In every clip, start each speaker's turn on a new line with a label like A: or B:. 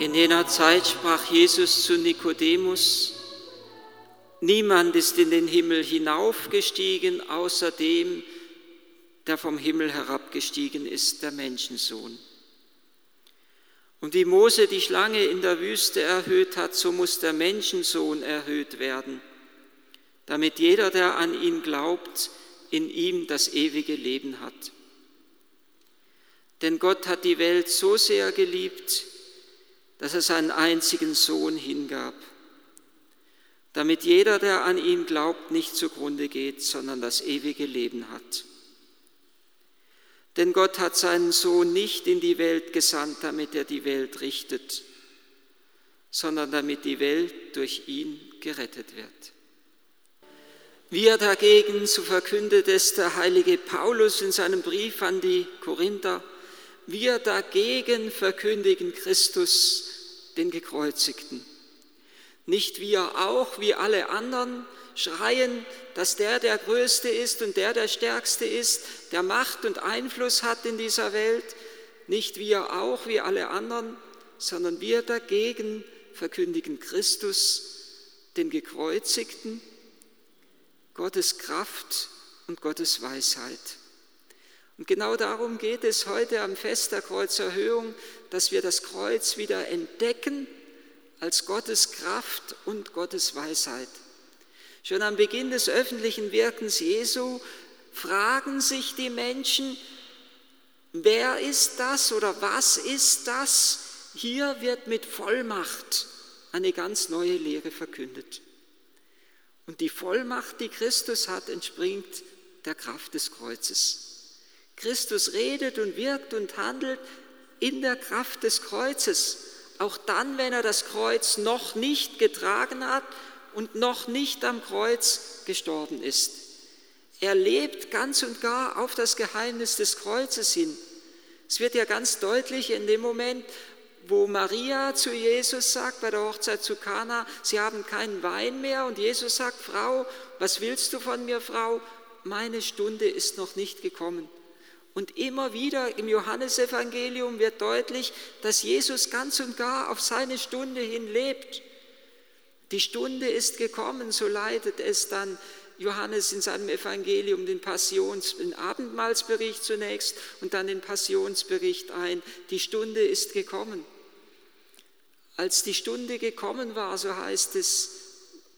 A: In jener Zeit sprach Jesus zu Nikodemus, Niemand ist in den Himmel hinaufgestiegen, außer dem, der vom Himmel herabgestiegen ist, der Menschensohn. Und wie Mose die Schlange in der Wüste erhöht hat, so muss der Menschensohn erhöht werden, damit jeder, der an ihn glaubt, in ihm das ewige Leben hat. Denn Gott hat die Welt so sehr geliebt, dass er seinen einzigen Sohn hingab, damit jeder, der an ihn glaubt, nicht zugrunde geht, sondern das ewige Leben hat. Denn Gott hat seinen Sohn nicht in die Welt gesandt, damit er die Welt richtet, sondern damit die Welt durch ihn gerettet wird. Wir dagegen, so verkündet es der heilige Paulus in seinem Brief an die Korinther, wir dagegen verkündigen Christus, den Gekreuzigten. Nicht wir auch, wie alle anderen, schreien, dass der der Größte ist und der der Stärkste ist, der Macht und Einfluss hat in dieser Welt, nicht wir auch wie alle anderen, sondern wir dagegen verkündigen Christus, den Gekreuzigten, Gottes Kraft und Gottes Weisheit. Und genau darum geht es heute am Fest der Kreuzerhöhung, dass wir das Kreuz wieder entdecken als Gottes Kraft und Gottes Weisheit. Schon am Beginn des öffentlichen Wirkens Jesu fragen sich die Menschen, wer ist das oder was ist das? Hier wird mit Vollmacht eine ganz neue Lehre verkündet. Und die Vollmacht, die Christus hat, entspringt der Kraft des Kreuzes. Christus redet und wirkt und handelt in der Kraft des Kreuzes, auch dann, wenn er das Kreuz noch nicht getragen hat und noch nicht am Kreuz gestorben ist. Er lebt ganz und gar auf das Geheimnis des Kreuzes hin. Es wird ja ganz deutlich in dem Moment, wo Maria zu Jesus sagt bei der Hochzeit zu Kana, sie haben keinen Wein mehr und Jesus sagt, Frau, was willst du von mir, Frau? Meine Stunde ist noch nicht gekommen. Und immer wieder im Johannesevangelium wird deutlich, dass Jesus ganz und gar auf seine Stunde hin lebt. Die Stunde ist gekommen, so leitet es dann Johannes in seinem Evangelium den Passions, den Abendmahlsbericht zunächst und dann den Passionsbericht ein. Die Stunde ist gekommen. Als die Stunde gekommen war, so heißt es,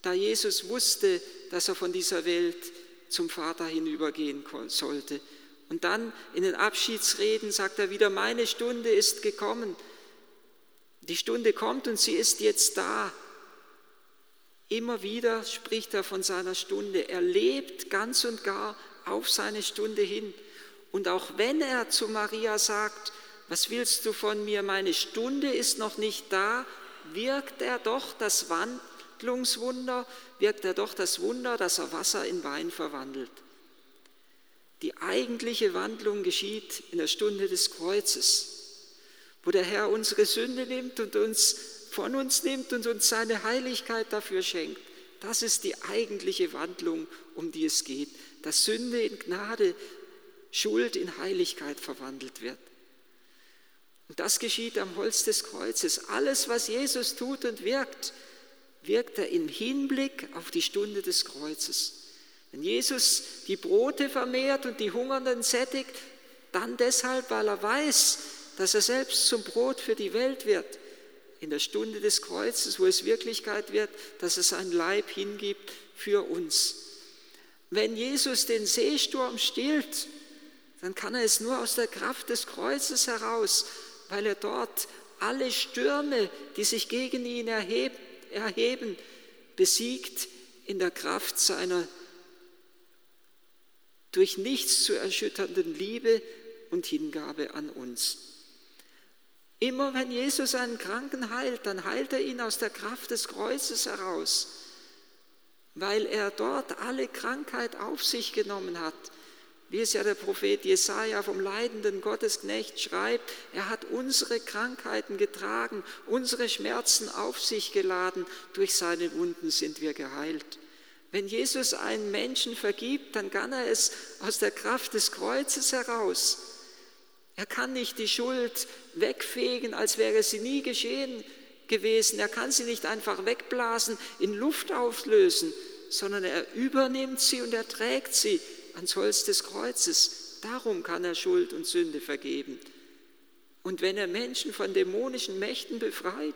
A: da Jesus wusste, dass er von dieser Welt zum Vater hinübergehen sollte. Und dann in den Abschiedsreden sagt er wieder, meine Stunde ist gekommen. Die Stunde kommt und sie ist jetzt da. Immer wieder spricht er von seiner Stunde. Er lebt ganz und gar auf seine Stunde hin. Und auch wenn er zu Maria sagt, was willst du von mir, meine Stunde ist noch nicht da, wirkt er doch das Wandlungswunder, wirkt er doch das Wunder, dass er Wasser in Wein verwandelt. Die eigentliche Wandlung geschieht in der Stunde des Kreuzes, wo der Herr unsere Sünde nimmt und uns von uns nimmt und uns seine Heiligkeit dafür schenkt. Das ist die eigentliche Wandlung, um die es geht, dass Sünde in Gnade, Schuld in Heiligkeit verwandelt wird. Und das geschieht am Holz des Kreuzes. Alles, was Jesus tut und wirkt, wirkt er im Hinblick auf die Stunde des Kreuzes. Wenn Jesus die Brote vermehrt und die Hungernden sättigt, dann deshalb, weil er weiß, dass er selbst zum Brot für die Welt wird in der Stunde des Kreuzes, wo es Wirklichkeit wird, dass es sein Leib hingibt für uns. Wenn Jesus den Seesturm stillt, dann kann er es nur aus der Kraft des Kreuzes heraus, weil er dort alle Stürme, die sich gegen ihn erheben, besiegt in der Kraft seiner durch nichts zu erschütternden Liebe und Hingabe an uns. Immer wenn Jesus einen Kranken heilt, dann heilt er ihn aus der Kraft des Kreuzes heraus, weil er dort alle Krankheit auf sich genommen hat. Wie es ja der Prophet Jesaja vom leidenden Gottesknecht schreibt, er hat unsere Krankheiten getragen, unsere Schmerzen auf sich geladen, durch seine Wunden sind wir geheilt. Wenn Jesus einen Menschen vergibt, dann kann er es aus der Kraft des Kreuzes heraus. Er kann nicht die Schuld wegfegen, als wäre sie nie geschehen. gewesen. Er kann sie nicht einfach wegblasen, in Luft auflösen, sondern er übernimmt sie und er trägt sie ans Holz des Kreuzes. Darum kann er Schuld und Sünde vergeben. Und wenn er Menschen von dämonischen Mächten befreit,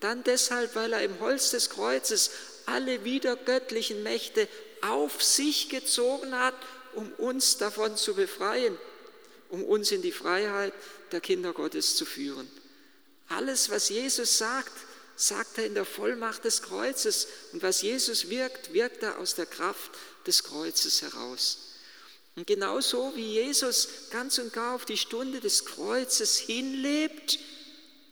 A: dann deshalb, weil er im Holz des Kreuzes alle wiedergöttlichen Mächte auf sich gezogen hat, um uns davon zu befreien, um uns in die Freiheit der Kinder Gottes zu führen. Alles, was Jesus sagt, sagt er in der Vollmacht des Kreuzes. Und was Jesus wirkt, wirkt er aus der Kraft des Kreuzes heraus. Und genauso wie Jesus ganz und gar auf die Stunde des Kreuzes hinlebt,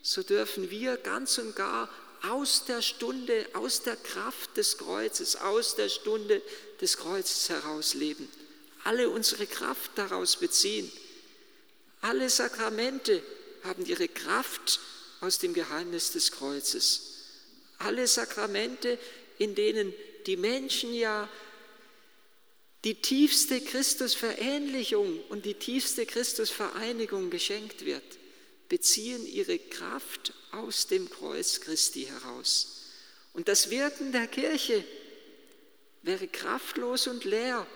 A: so dürfen wir ganz und gar aus der Stunde, aus der Kraft des Kreuzes, aus der Stunde des Kreuzes heraus leben. Alle unsere Kraft daraus beziehen. Alle Sakramente haben ihre Kraft aus dem Geheimnis des Kreuzes. Alle Sakramente, in denen die Menschen ja die tiefste Christusverähnlichung und die tiefste Christusvereinigung geschenkt wird, beziehen ihre Kraft aus dem Kreuz Christi heraus. Und das Wirken der Kirche wäre kraftlos und leer,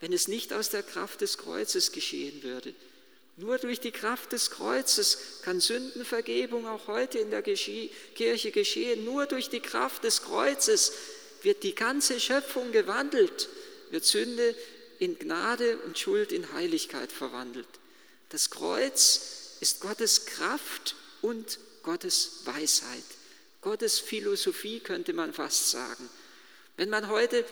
A: wenn es nicht aus der Kraft des Kreuzes geschehen würde. Nur durch die Kraft des Kreuzes kann Sündenvergebung auch heute in der Kirche geschehen. Nur durch die Kraft des Kreuzes wird die ganze Schöpfung gewandelt, wird Sünde in Gnade und Schuld in Heiligkeit verwandelt. Das Kreuz ist Gottes Kraft und Gottes Weisheit, Gottes Philosophie könnte man fast sagen. Wenn man heute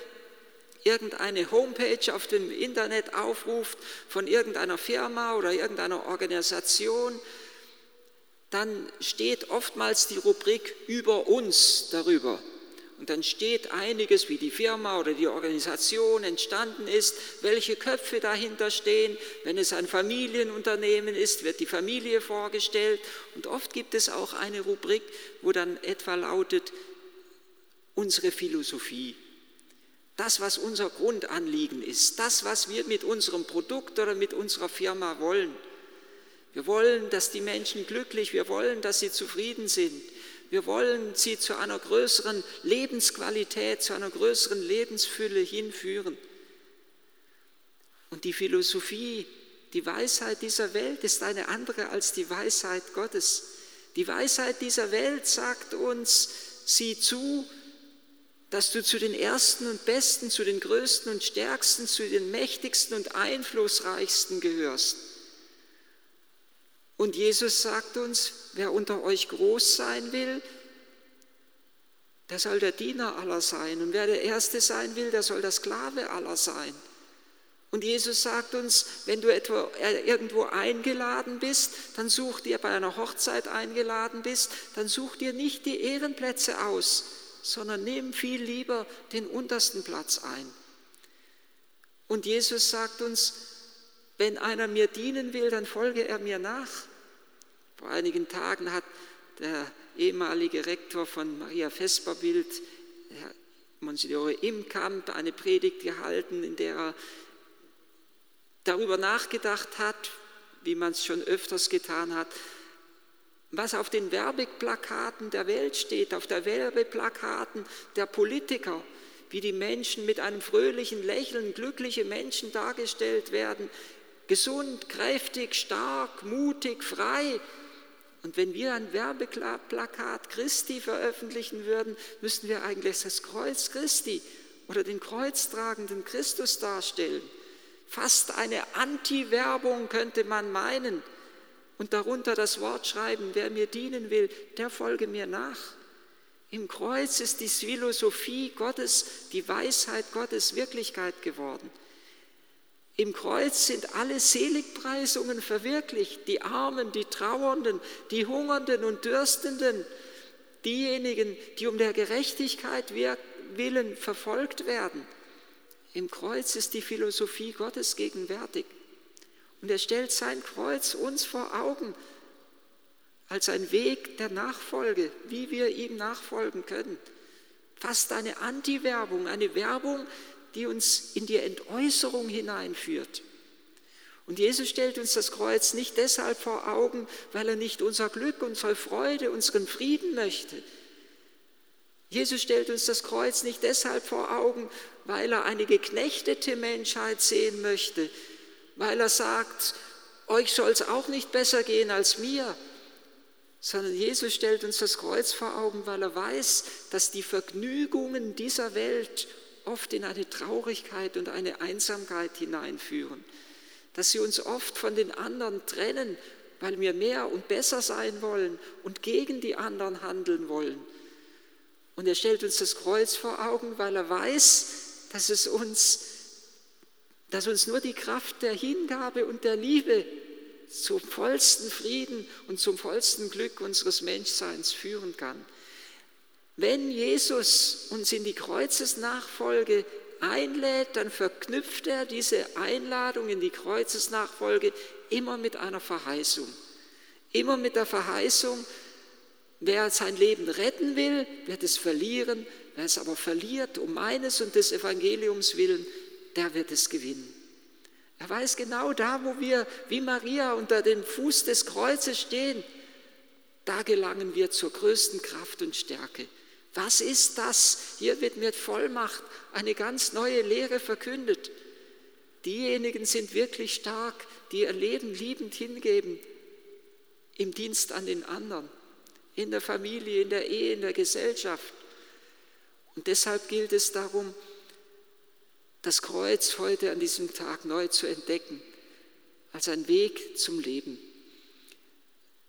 A: irgendeine Homepage auf dem Internet aufruft von irgendeiner Firma oder irgendeiner Organisation, dann steht oftmals die Rubrik über uns darüber. Und dann steht einiges, wie die Firma oder die Organisation entstanden ist, welche Köpfe dahinter stehen. Wenn es ein Familienunternehmen ist, wird die Familie vorgestellt. Und oft gibt es auch eine Rubrik, wo dann etwa lautet, unsere Philosophie das, was unser Grundanliegen ist, das, was wir mit unserem Produkt oder mit unserer Firma wollen. Wir wollen, dass die Menschen glücklich, wir wollen, dass sie zufrieden sind. Wir wollen sie zu einer größeren Lebensqualität, zu einer größeren Lebensfülle hinführen. Und die Philosophie, die Weisheit dieser Welt ist eine andere als die Weisheit Gottes. Die Weisheit dieser Welt sagt uns, sieh zu, dass du zu den Ersten und Besten, zu den Größten und Stärksten, zu den Mächtigsten und Einflussreichsten gehörst. Und Jesus sagt uns, wer unter euch groß sein will, der soll der Diener aller sein. Und wer der Erste sein will, der soll der Sklave aller sein. Und Jesus sagt uns, wenn du etwa äh, irgendwo eingeladen bist, dann such dir bei einer Hochzeit eingeladen bist, dann such dir nicht die Ehrenplätze aus, sondern nehmen viel lieber den untersten Platz ein. Und Jesus sagt uns, wenn einer mir dienen will, dann folge er mir nach. Vor einigen Tagen hat der ehemalige Rektor von Maria Vesperbild, Herr Monsignore Imkamp, eine Predigt gehalten, in der er darüber nachgedacht hat, wie man es schon öfters getan hat, was auf den Werbeplakaten der Welt steht, auf der Werbeplakaten der Politiker, wie die Menschen mit einem fröhlichen Lächeln, glückliche Menschen dargestellt werden, gesund, kräftig, stark, mutig, frei. Und wenn wir ein Werbeplakat Christi veröffentlichen würden, müssten wir eigentlich das Kreuz Christi oder den kreuztragenden Christus darstellen. Fast eine Anti-Werbung könnte man meinen und darunter das Wort schreiben, wer mir dienen will, der folge mir nach. Im Kreuz ist die Philosophie Gottes, die Weisheit Gottes Wirklichkeit geworden. Im Kreuz sind alle Seligpreisungen verwirklicht, die Armen, die Trauernden, die Hungernden und Dürstenden, diejenigen, die um der Gerechtigkeit willen verfolgt werden. Im Kreuz ist die Philosophie Gottes gegenwärtig. Und er stellt sein Kreuz uns vor Augen als ein Weg der Nachfolge, wie wir ihm nachfolgen können. Fast eine Anti-Werbung, eine Werbung, die uns in die Entäußerung hineinführt. Und Jesus stellt uns das Kreuz nicht deshalb vor Augen, weil er nicht unser Glück, unsere Freude, unseren Frieden möchte. Jesus stellt uns das Kreuz nicht deshalb vor Augen, weil er eine geknechtete Menschheit sehen möchte, weil er sagt, euch soll es auch nicht besser gehen als mir, sondern Jesus stellt uns das Kreuz vor Augen, weil er weiß, dass die Vergnügungen dieser Welt oft in eine Traurigkeit und eine Einsamkeit hineinführen, dass sie uns oft von den anderen trennen, weil wir mehr und besser sein wollen und gegen die anderen handeln wollen. Und er stellt uns das Kreuz vor Augen, weil er weiß, dass es uns, dass uns nur die Kraft der Hingabe und der Liebe zum vollsten Frieden und zum vollsten Glück unseres Menschseins führen kann. Wenn Jesus uns in die Kreuzesnachfolge einlädt, dann verknüpft er diese Einladung in die Kreuzesnachfolge immer mit einer Verheißung. Immer mit der Verheißung, wer sein Leben retten will, wird es verlieren, wer es aber verliert, um meines und des Evangeliums willen, der wird es gewinnen. Er weiß genau da, wo wir wie Maria unter dem Fuß des Kreuzes stehen, da gelangen wir zur größten Kraft und Stärke. Was ist das? Hier wird mit Vollmacht eine ganz neue Lehre verkündet. Diejenigen sind wirklich stark, die ihr Leben liebend hingeben im Dienst an den anderen, in der Familie, in der Ehe, in der Gesellschaft. Und deshalb gilt es darum, das Kreuz heute an diesem Tag neu zu entdecken, als ein Weg zum Leben.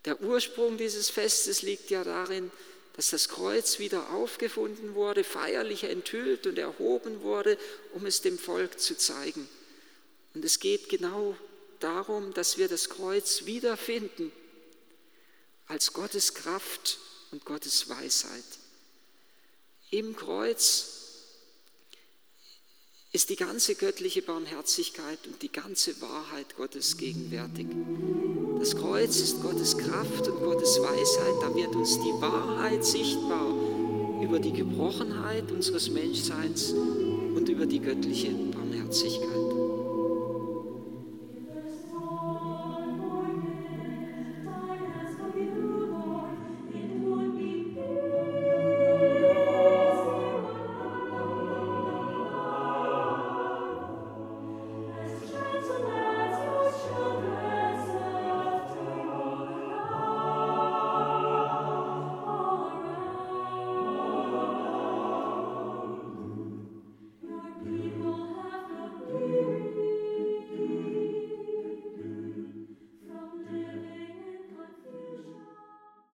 A: Der Ursprung dieses Festes liegt ja darin, dass das Kreuz wieder aufgefunden wurde, feierlich enthüllt und erhoben wurde, um es dem Volk zu zeigen. Und es geht genau darum, dass wir das Kreuz wiederfinden als Gottes Kraft und Gottes Weisheit. Im Kreuz ist die ganze göttliche Barmherzigkeit und die ganze Wahrheit Gottes gegenwärtig. Das Kreuz ist Gottes Kraft und Gottes Weisheit, da wird uns die Wahrheit sichtbar über die Gebrochenheit unseres Menschseins und über die göttliche Barmherzigkeit.